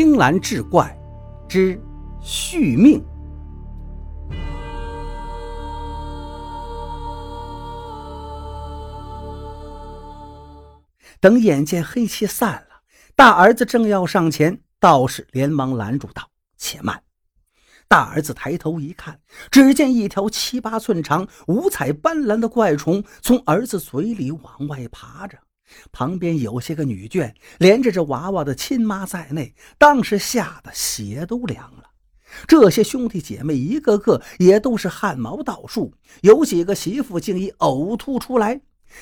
青蓝志怪之续命。等眼见黑气散了，大儿子正要上前，道士连忙拦住道：“且慢！”大儿子抬头一看，只见一条七八寸长、五彩斑斓的怪虫从儿子嘴里往外爬着。旁边有些个女眷，连着这娃娃的亲妈在内，当时吓得血都凉了。这些兄弟姐妹一个个也都是汗毛倒竖，有几个媳妇竟已呕吐出来。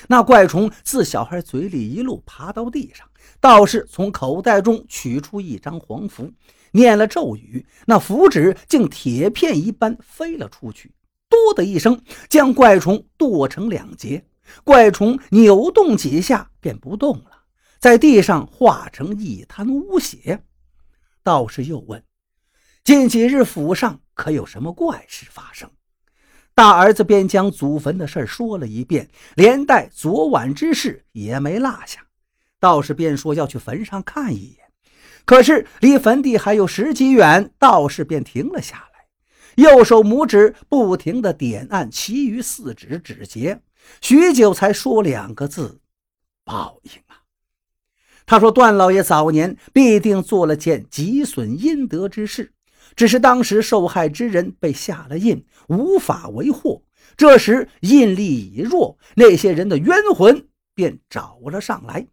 那怪虫自小孩嘴里一路爬到地上，道士从口袋中取出一张黄符，念了咒语，那符纸竟铁片一般飞了出去，哆的一声，将怪虫剁成两截。怪虫扭动几下便不动了，在地上化成一滩污血。道士又问：“近几日府上可有什么怪事发生？”大儿子便将祖坟的事说了一遍，连带昨晚之事也没落下。道士便说要去坟上看一眼，可是离坟地还有十几远，道士便停了下来，右手拇指不停地点按其余四指指节。许久才说两个字：“报应啊！”他说：“段老爷早年必定做了件极损阴德之事，只是当时受害之人被下了印，无法为祸。这时印力已弱，那些人的冤魂便找了上来。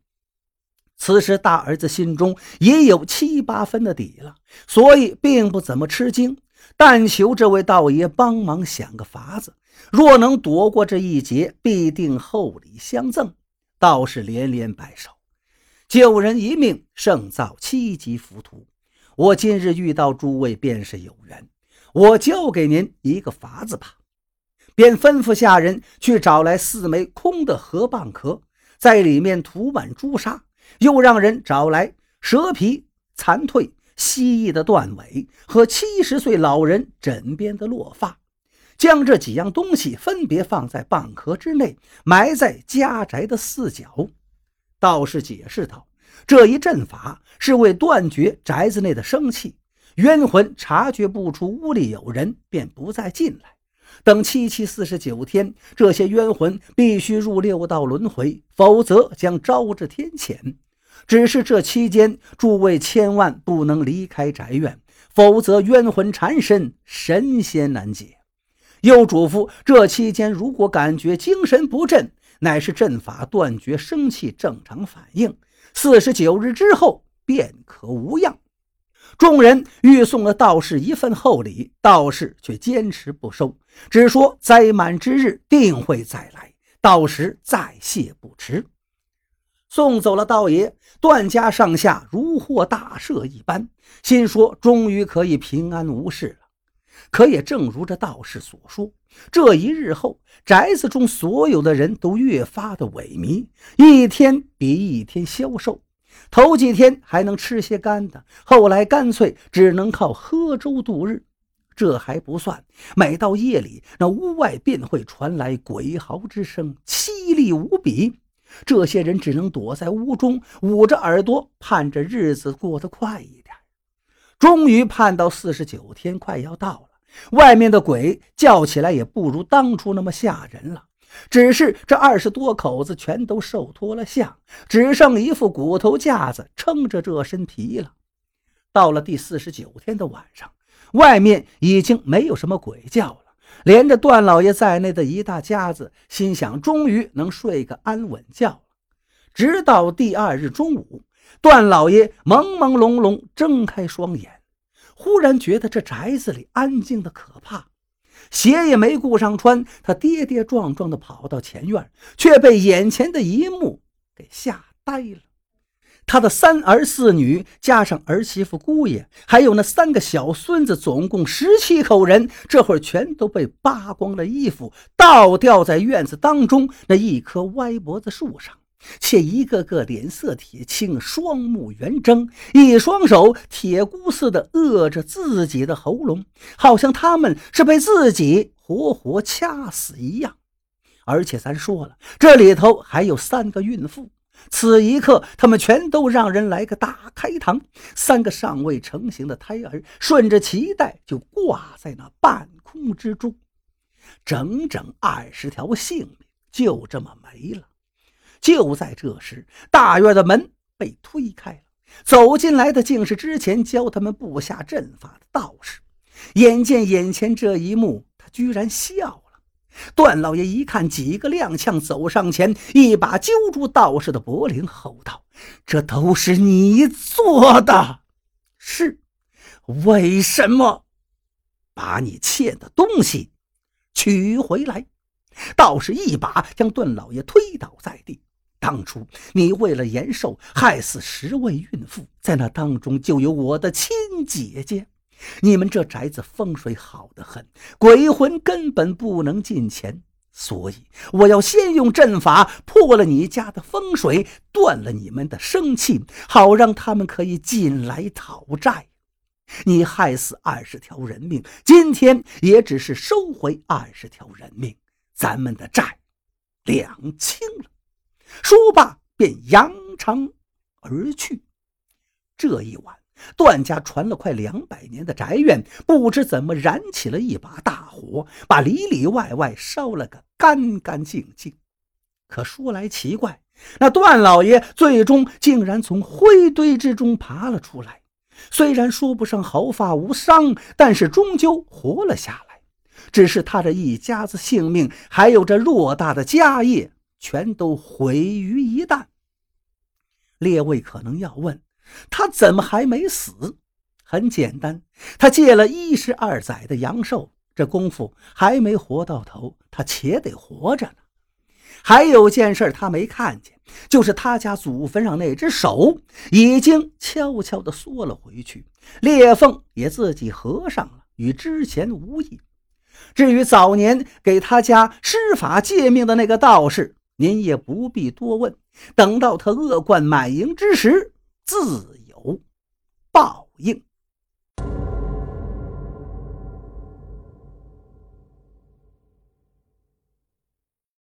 此时大儿子心中也有七八分的底了，所以并不怎么吃惊，但求这位道爷帮忙想个法子。”若能躲过这一劫，必定厚礼相赠。道士连连摆手：“救人一命，胜造七级浮屠。我今日遇到诸位，便是有缘。我教给您一个法子吧。”便吩咐下人去找来四枚空的河蚌壳，在里面涂满朱砂，又让人找来蛇皮、残蜕、蜥蜴的断尾和七十岁老人枕边的落发。将这几样东西分别放在蚌壳之内，埋在家宅的四角。道士解释道：“这一阵法是为断绝宅子内的生气，冤魂察觉不出屋里有人，便不再进来。等七七四十九天，这些冤魂必须入六道轮回，否则将招致天谴。只是这期间，诸位千万不能离开宅院，否则冤魂缠身，神仙难解。”又嘱咐：这期间如果感觉精神不振，乃是阵法断绝生气正常反应。四十九日之后便可无恙。众人欲送了道士一份厚礼，道士却坚持不收，只说灾满之日定会再来，到时再谢不迟。送走了道爷，段家上下如获大赦一般，心说终于可以平安无事了。可也正如这道士所说，这一日后，宅子中所有的人都越发的萎靡，一天比一天消瘦。头几天还能吃些干的，后来干脆只能靠喝粥度日。这还不算，每到夜里，那屋外便会传来鬼嚎之声，凄厉无比。这些人只能躲在屋中，捂着耳朵，盼着日子过得快一点。终于盼到四十九天快要到了。外面的鬼叫起来也不如当初那么吓人了，只是这二十多口子全都瘦脱了相，只剩一副骨头架子撑着这身皮了。到了第四十九天的晚上，外面已经没有什么鬼叫了，连着段老爷在内的一大家子心想，终于能睡个安稳觉了。直到第二日中午，段老爷朦朦胧胧睁开双眼。忽然觉得这宅子里安静的可怕，鞋也没顾上穿，他跌跌撞撞地跑到前院，却被眼前的一幕给吓呆了。他的三儿四女，加上儿媳妇、姑爷，还有那三个小孙子，总共十七口人，这会儿全都被扒光了衣服，倒吊在院子当中那一棵歪脖子树上。且一个个脸色铁青，双目圆睁，一双手铁箍似的扼着自己的喉咙，好像他们是被自己活活掐死一样。而且咱说了，这里头还有三个孕妇，此一刻，他们全都让人来个大开膛。三个尚未成型的胎儿顺着脐带就挂在那半空之中，整整二十条性命就这么没了。就在这时，大院的门被推开了，走进来的竟是之前教他们布下阵法的道士。眼见眼前这一幕，他居然笑了。段老爷一看，几个踉跄走上前，一把揪住道士的脖领，吼道：“这都是你做的，是？为什么？把你欠的东西取回来！”道士一把将段老爷推倒在地。当初你为了延寿，害死十位孕妇，在那当中就有我的亲姐姐。你们这宅子风水好得很，鬼魂根本不能进前，所以我要先用阵法破了你家的风水，断了你们的生气，好让他们可以进来讨债。你害死二十条人命，今天也只是收回二十条人命，咱们的债两清了。说罢，便扬长而去。这一晚。段家传了快两百年的宅院，不知怎么燃起了一把大火，把里里外外烧了个干干净净。可说来奇怪，那段老爷最终竟然从灰堆之中爬了出来，虽然说不上毫发无伤，但是终究活了下来。只是他这一家子性命，还有这偌大的家业，全都毁于一旦。列位可能要问。他怎么还没死？很简单，他借了一十二载的阳寿，这功夫还没活到头，他且得活着呢。还有件事他没看见，就是他家祖坟上那只手已经悄悄地缩了回去，裂缝也自己合上了，与之前无异。至于早年给他家施法借命的那个道士，您也不必多问，等到他恶贯满盈之时。自有报应。